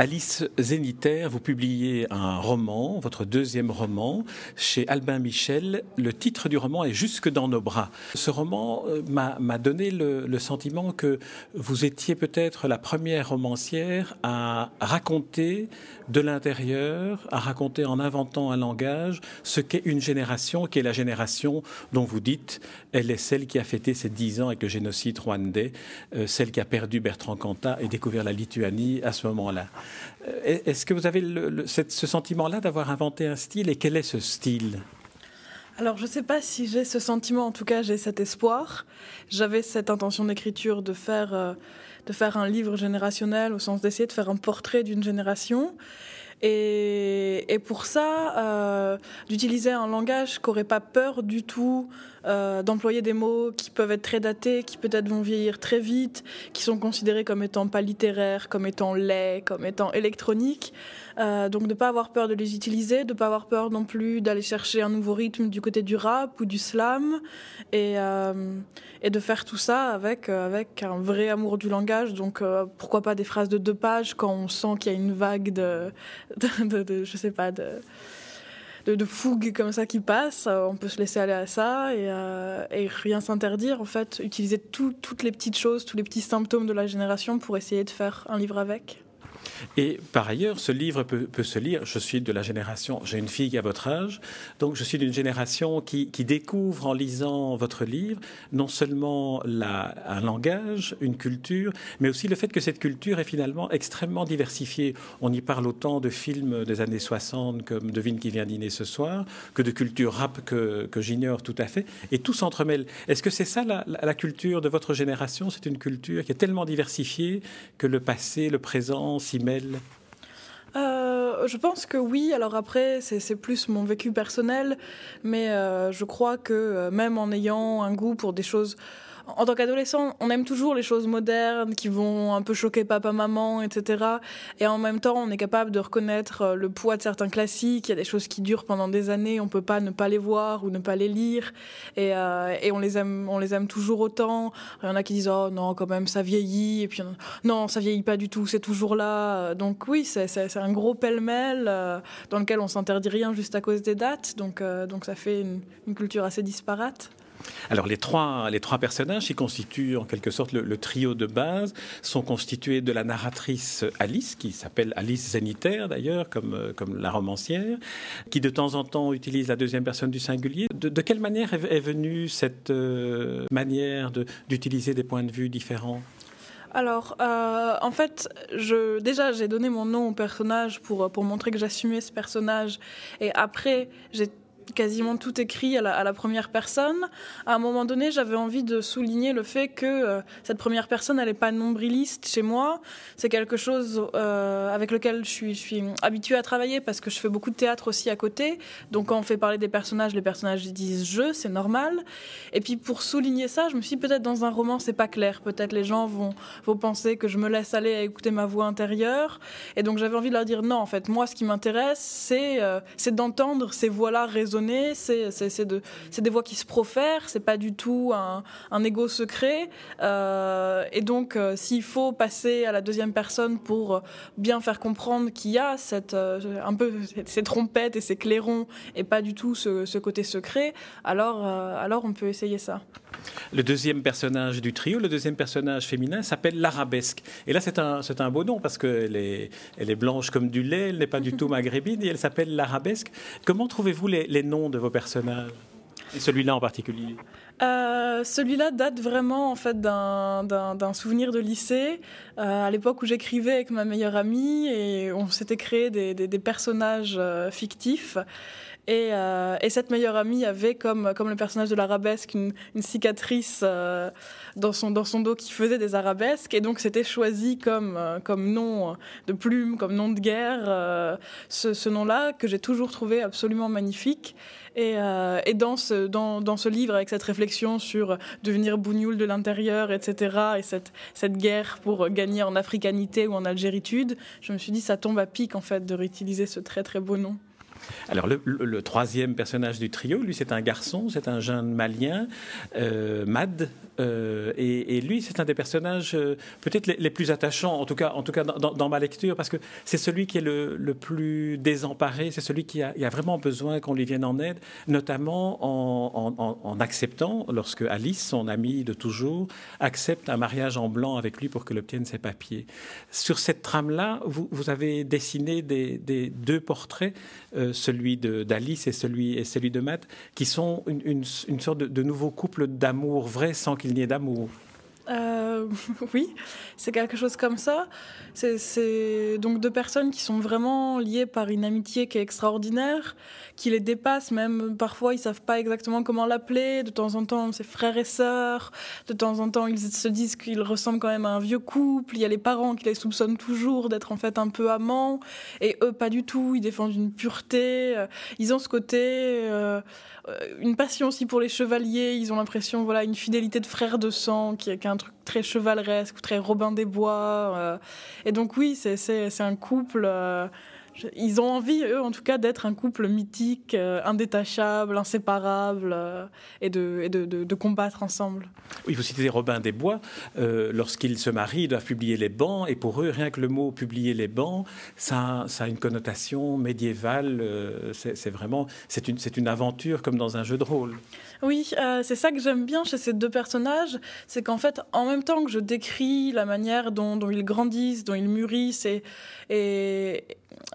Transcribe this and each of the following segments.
Alice Zénitaire, vous publiez un roman, votre deuxième roman, chez Albin Michel. Le titre du roman est Jusque dans nos bras. Ce roman euh, m'a donné le, sentiment que vous étiez peut-être la première romancière à raconter de l'intérieur, à raconter en inventant un langage ce qu'est une génération, qui est la génération dont vous dites, elle est celle qui a fêté ses dix ans avec le génocide rwandais, euh, celle qui a perdu Bertrand Cantat et découvert la Lituanie à ce moment-là. Euh, est-ce que vous avez ce sentiment-là d'avoir inventé un style et quel est ce style? Alors, je ne sais pas si j'ai ce sentiment, en tout cas, j'ai cet espoir. J'avais cette intention d'écriture de faire, euh, de faire un livre générationnel, au sens d'essayer de faire un portrait d'une génération. Et, pour ça, euh, d'utiliser un langage qui n'aurait pas peur du tout euh, d'employer des mots qui peuvent être très datés, qui peut-être vont vieillir très vite, qui sont considérés comme étant pas littéraires, comme étant laids, comme étant électroniques. Euh, donc de ne pas avoir peur de les utiliser, de ne pas avoir peur non plus d'aller chercher un nouveau rythme du côté du rap ou du slam, et, euh, de faire tout ça avec, avec un vrai amour du langage. Donc pourquoi pas des phrases de deux pages quand on sent qu'il y a une vague de, je sais pas, de fougue comme ça qui passe. Euh, on peut se laisser aller à ça et, euh, rien s'interdire. En fait, utiliser toutes les petites choses, tous les petits symptômes de la génération pour essayer de faire un livre avec. Et par ailleurs, ce livre peut, se lire. Je suis de la génération, j'ai une fille à votre âge, donc je suis d'une génération qui, découvre en lisant votre livre non seulement un langage, une culture, mais aussi le fait que cette culture est finalement extrêmement diversifiée. On y parle autant de films des années 60 comme Devine qui vient dîner ce soir, que de culture rap que, j'ignore tout à fait, et tout s'entremêle. Est-ce que c'est ça la, la culture de votre génération? C'est une culture qui est tellement diversifiée que le passé, le présent s'y euh, je pense que oui. Alors après, c'est plus mon vécu personnel, mais euh, je crois que euh, même en ayant un goût pour des choses en tant qu'adolescent, on aime toujours les choses modernes qui vont un peu choquer papa, maman, etc. Et en même temps, on est capable de reconnaître euh, le poids de certains classiques. Il y a des choses qui durent pendant des années, on peut pas ne pas les voir ou ne pas les lire. Et, euh, on les aime, toujours autant. Il y en a qui disent oh non, quand même ça vieillit. Et puis non, ça vieillit pas du tout, c'est toujours là. Donc oui, c'est un gros pêle-mêle euh, dans lequel on s'interdit rien juste à cause des dates. Donc ça fait une culture assez disparate. Alors les trois, les trois personnages qui constituent en quelque sorte le, trio de base sont constitués de la narratrice Alice, qui s'appelle Alice Zénitaire d'ailleurs, comme, euh, comme la romancière, qui de temps en temps utilise la deuxième personne du singulier. De, quelle manière est, venue cette euh, manière d'utiliser des points de vue différents? Alors, euh, en fait, je, déjà, j'ai donné mon nom au personnage pour, pour montrer que j'assumais ce personnage. Et après, j'ai quasiment tout écrit à la, première personne. À un moment donné, j'avais envie de souligner le fait que euh, cette première personne, elle n'est pas nombriliste chez moi. C'est quelque chose euh, avec lequel je suis, habituée à travailler parce que je fais beaucoup de théâtre aussi à côté. Donc quand on fait parler des personnages, les personnages disent je, c'est normal. Et puis pour souligner ça, je me suis dit peut-être dans un roman, c'est pas clair. Peut-être les gens vont, penser que je me laisse aller à écouter ma voix intérieure. Et donc j'avais envie de leur dire non, en fait, moi, ce qui m'intéresse, c'est euh, d'entendre ces voix-là résonner c'est des voix qui se profèrent, c'est pas du tout un, un ego secret. Euh, et donc, euh, s'il faut passer à la deuxième personne pour bien faire comprendre qu'il y a cette, euh, un peu ces trompettes et ces clairons et pas du tout ce, ce côté secret, alors, alors on peut essayer ça. Le deuxième personnage du trio, le deuxième personnage féminin, s'appelle l'Arabesque. Et là, c'est un, un beau nom parce qu'elle est, elle est blanche comme du lait, elle n'est pas du tout maghrébine et elle s'appelle l'Arabesque. Comment trouvez-vous les, les noms de vos personnages et celui-là en particulier? Euh, Celui-là date vraiment en fait d'un souvenir de lycée, euh, à l'époque où j'écrivais avec ma meilleure amie et on s'était créé des, personnages euh, fictifs. Et, et, cette meilleure amie avait, comme, le personnage de l'arabesque, une, cicatrice dans, son, dans son dos qui faisait des arabesques. Et donc, c'était choisi comme, comme nom de plume, comme nom de guerre, ce, nom-là, que j'ai toujours trouvé absolument magnifique. Et, euh, dans, ce livre, avec cette réflexion sur devenir bougnoul de l'intérieur, etc., et cette, cette guerre pour gagner en africanité ou en algéritude, je me suis dit, ça tombe à pic, en fait, de réutiliser ce très très beau nom. Alors le, troisième personnage du trio, lui c'est un garçon, c'est un jeune malien, euh, Mad, euh, et, lui c'est un des personnages euh, peut-être les, plus attachants, en tout cas, en tout cas dans, ma lecture, parce que c'est celui qui est le, plus désemparé, c'est celui qui a, a, vraiment besoin qu'on lui vienne en aide, notamment en, acceptant, lorsque Alice, son amie de toujours, accepte un mariage en blanc avec lui pour qu'elle obtienne ses papiers. Sur cette trame-là, vous, vous, avez dessiné des, des deux portraits celui d'Alice et celui, et celui de Matt, qui sont une, une, sorte de, nouveau couple d'amour vrai sans qu'il n'y ait d'amour. Euh, oui, c'est quelque chose comme ça. C'est donc deux personnes qui sont vraiment liées par une amitié qui est extraordinaire, qui les dépasse même. Parfois, ils savent pas exactement comment l'appeler. De temps en temps, c'est frères et sœurs. De temps en temps, ils se disent qu'ils ressemblent quand même à un vieux couple. Il y a les parents qui les soupçonnent toujours d'être en fait un peu amants, et eux pas du tout. Ils défendent une pureté. Ils ont ce côté, euh, une passion aussi pour les chevaliers. Ils ont l'impression, voilà, une fidélité de frère de sang qui est un truc très chevaleresque, très Robin des Bois. Euh. et donc oui, c'est un couple. Euh, ils ont envie, eux, en tout cas, d'être un couple mythique, euh, indétachable, inséparable, et, de, et de, de, combattre ensemble. Oui, vous citez Robin des Bois. Lorsqu'ils se marient, ils doivent publier les bancs, et pour eux, rien que le mot publier les bancs, ça, ça a une connotation médiévale. c'est vraiment, c'est une, une aventure comme dans un jeu de rôle. Oui, euh, c'est ça que j'aime bien chez ces deux personnages, c'est qu'en fait, en même temps que je décris la manière dont, dont ils grandissent, dont ils mûrissent et, et,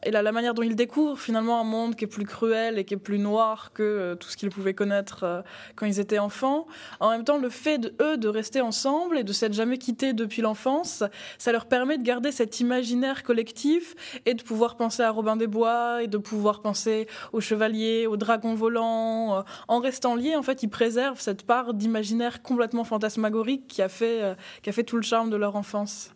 et la, la, manière dont ils découvrent finalement un monde qui est plus cruel et qui est plus noir que euh, tout ce qu'ils pouvaient connaître euh, quand ils étaient enfants. En même temps, le fait de eux de rester ensemble et de s'être jamais quittés depuis l'enfance, ça leur permet de garder cet imaginaire collectif et de pouvoir penser à Robin des Bois et de pouvoir penser aux chevaliers, aux dragons volants. Euh, en restant liés, en fait, ils préservent cette part d'imaginaire complètement fantasmagorique qui a fait, qui a fait tout le charme de leur enfance.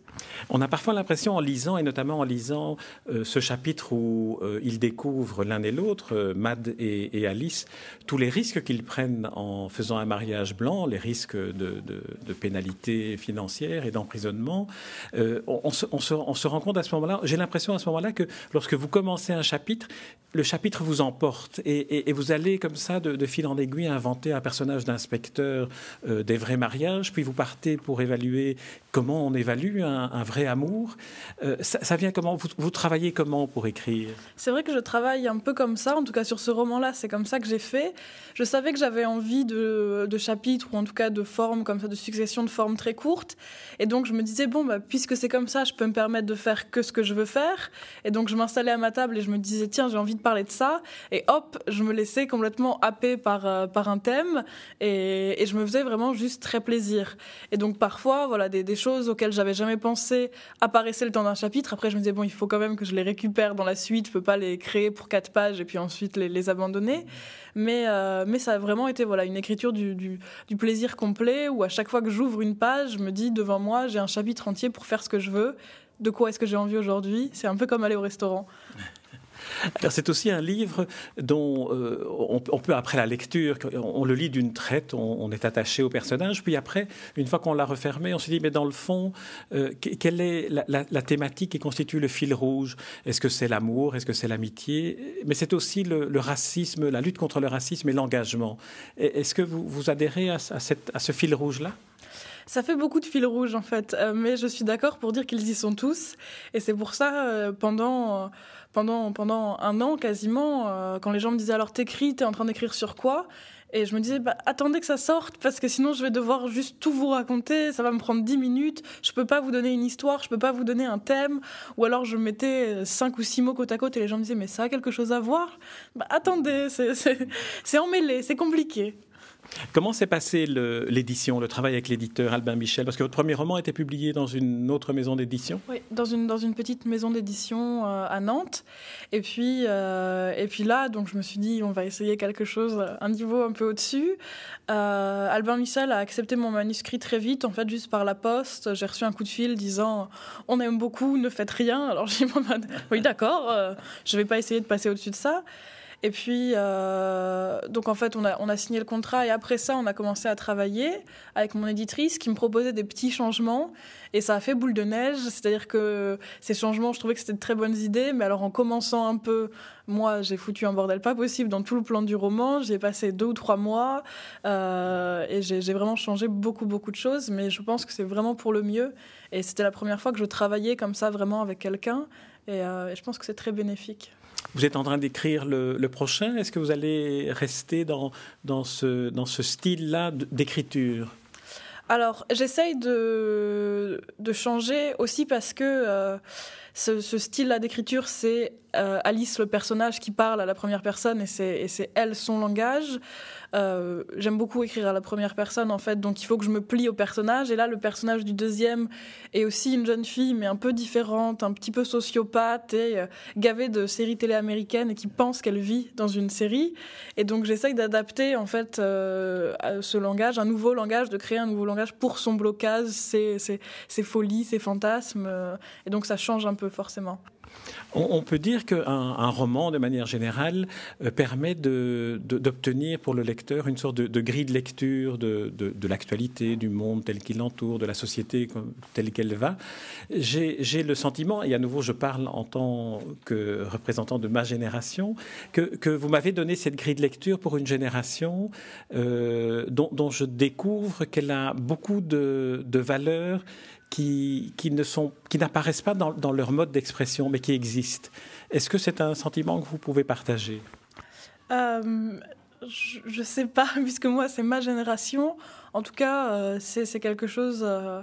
On a parfois l'impression en lisant, et notamment en lisant euh, ce chapitre où euh, ils découvrent l'un et l'autre, euh, Mad et, Alice, tous les risques qu'ils prennent en faisant un mariage blanc, les risques de, de, pénalités financières et d'emprisonnement. On, se, rend compte à ce moment-là, j'ai l'impression à ce moment-là que lorsque vous commencez un chapitre, le chapitre vous emporte et, vous allez comme ça de, fil en aiguille inventer un personnage d'inspecteur des vrais mariages, puis vous partez pour évaluer comment on évalue un un, vrai amour. Euh, ça, vient comment? Vous, travaillez comment pour écrire? C'est vrai que je travaille un peu comme ça, en tout cas sur ce roman-là, c'est comme ça que j'ai fait. Je savais que j'avais envie de, chapitres, ou en tout cas de formes comme ça, de succession de formes très courtes. Et donc je me disais, bon, bah, puisque c'est comme ça, je peux me permettre de faire que ce que je veux faire. Et donc je m'installais à ma table et je me disais, tiens, j'ai envie de parler de ça. Et hop, je me laissais complètement happer par, euh, un thème. Et, je me faisais vraiment juste très plaisir. Et donc parfois, voilà, des, des choses auxquelles j'avais jamais pensé apparaissaient le temps d'un chapitre. Après, je me disais, bon, il faut quand même que je les récupère dans la suite. Je peux pas les créer pour quatre pages et puis ensuite les, abandonner. Mais, euh, mais ça a vraiment été voilà, une écriture du, du, du plaisir complet où à chaque fois que j'ouvre une page, je me dis, devant moi, j'ai un chapitre entier pour faire ce que je veux. De quoi est-ce que j'ai envie aujourd'hui? C'est un peu comme aller au restaurant. C'est aussi un livre dont euh, on, peut, après la lecture, on, le lit d'une traite, on, est attaché au personnage, puis après, une fois qu'on l'a refermé, on se dit, mais dans le fond, euh, quelle est la, thématique qui constitue le fil rouge? Est-ce que c'est l'amour? Est-ce que c'est l'amitié? Mais c'est aussi le, racisme, la lutte contre le racisme et l'engagement. Est-ce que vous, vous adhérez à, à ce fil rouge-là? Ça fait beaucoup de fils rouges en fait, euh, mais je suis d'accord pour dire qu'ils y sont tous. Et c'est pour ça, pendant pendant, pendant un an quasiment, euh, quand les gens me disaient alors t'écris, t'es en train d'écrire sur quoi? Et je me disais, bah, attendez que ça sorte, parce que sinon je vais devoir juste tout vous raconter, ça va me prendre dix minutes, je peux pas vous donner une histoire, je peux pas vous donner un thème, ou alors je mettais cinq ou six mots côte à côte et les gens me disaient, mais ça a quelque chose à voir? Bah, Attendez, c'est emmêlé, c'est compliqué. Comment s'est passé l'édition, le, travail avec l'éditeur Albin Michel? Parce que votre premier roman était publié dans une autre maison d'édition Oui, dans une, dans une petite maison d'édition euh, à Nantes. Et puis, euh, et puis là, donc je me suis dit, on va essayer quelque chose, un niveau un peu au-dessus. Euh, Albin Michel a accepté mon manuscrit très vite, en fait, juste par la poste. J'ai reçu un coup de fil disant, on aime beaucoup, ne faites rien. Alors j'ai dit, oui, d'accord, je ne vais pas essayer de passer au-dessus de ça. Et puis, euh, donc en fait, on a, signé le contrat et après ça, on a commencé à travailler avec mon éditrice qui me proposait des petits changements et ça a fait boule de neige. C'est-à-dire que ces changements, je trouvais que c'était de très bonnes idées, mais alors en commençant un peu, moi, j'ai foutu un bordel pas possible dans tout le plan du roman. J'ai passé deux ou trois mois euh, et j'ai vraiment changé beaucoup, beaucoup de choses, mais je pense que c'est vraiment pour le mieux. Et c'était la première fois que je travaillais comme ça vraiment avec quelqu'un et, euh, et je pense que c'est très bénéfique. Vous êtes en train d'écrire le, prochain. Est-ce que vous allez rester dans, dans ce, dans ce style-là d'écriture? Alors, j'essaye de, de, changer aussi parce que ce, style-là d'écriture, c'est euh, Alice, le personnage, qui parle à la première personne et c'est elle son langage. Euh, j'aime beaucoup écrire à la première personne, en fait, donc il faut que je me plie au personnage. Et là, le personnage du deuxième est aussi une jeune fille, mais un peu différente, un petit peu sociopathe et euh, gavée de séries télé américaines et qui pense qu'elle vit dans une série. Et donc, j'essaye d'adapter, en fait, ce langage, un nouveau langage, de créer un nouveau langage pour son blocage, ses, ses folies, ses fantasmes. et donc, ça change un peu, forcément. On, peut dire qu'un un roman, de manière générale, euh, permet d'obtenir pour le lecteur une sorte de, grille de lecture de, l'actualité, du monde tel qu'il l'entoure, de la société telle qu'elle va. J'ai le sentiment, et à nouveau je parle en tant que représentant de ma génération, que, vous m'avez donné cette grille de lecture pour une génération euh, dont, je découvre qu'elle a beaucoup de, valeurs qui, qui n'apparaissent pas dans, leur mode d'expression, mais qui existent. Est-ce que c'est un sentiment que vous pouvez partager? Euh, Je ne sais pas, puisque moi, c'est ma génération. En tout cas, euh, c'est quelque chose euh,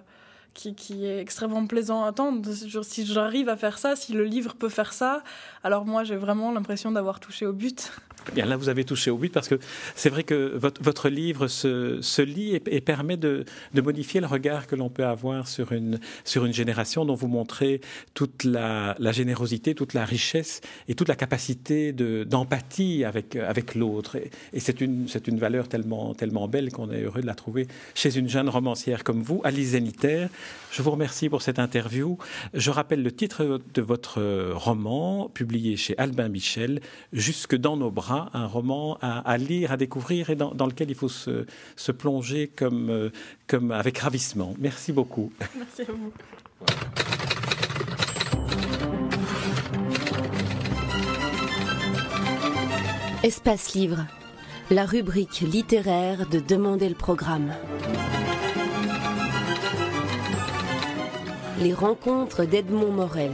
qui, qui, est extrêmement plaisant à attendre. Si j'arrive à faire ça, si le livre peut faire ça, alors moi, j'ai vraiment l'impression d'avoir touché au but. Bien là, vous avez touché au but parce que c'est vrai que votre, livre se, lit et, permet de, modifier le regard que l'on peut avoir sur une, sur une génération dont vous montrez toute la, la générosité, toute la richesse et toute la capacité d'empathie avec, avec l'autre. Et, c'est une, une valeur tellement, tellement belle qu'on est heureux de la trouver chez une jeune romancière comme vous, Alice Zeniter. Je vous remercie pour cette interview. Je rappelle le titre de votre roman, publié chez Albin Michel, Jusque dans nos bras un roman à, lire, à découvrir et dans, lequel il faut se, plonger comme, euh, comme avec ravissement. Merci beaucoup. Merci à vous. Espace Livre, la rubrique littéraire de Demander le programme. Les rencontres d'Edmond Morel.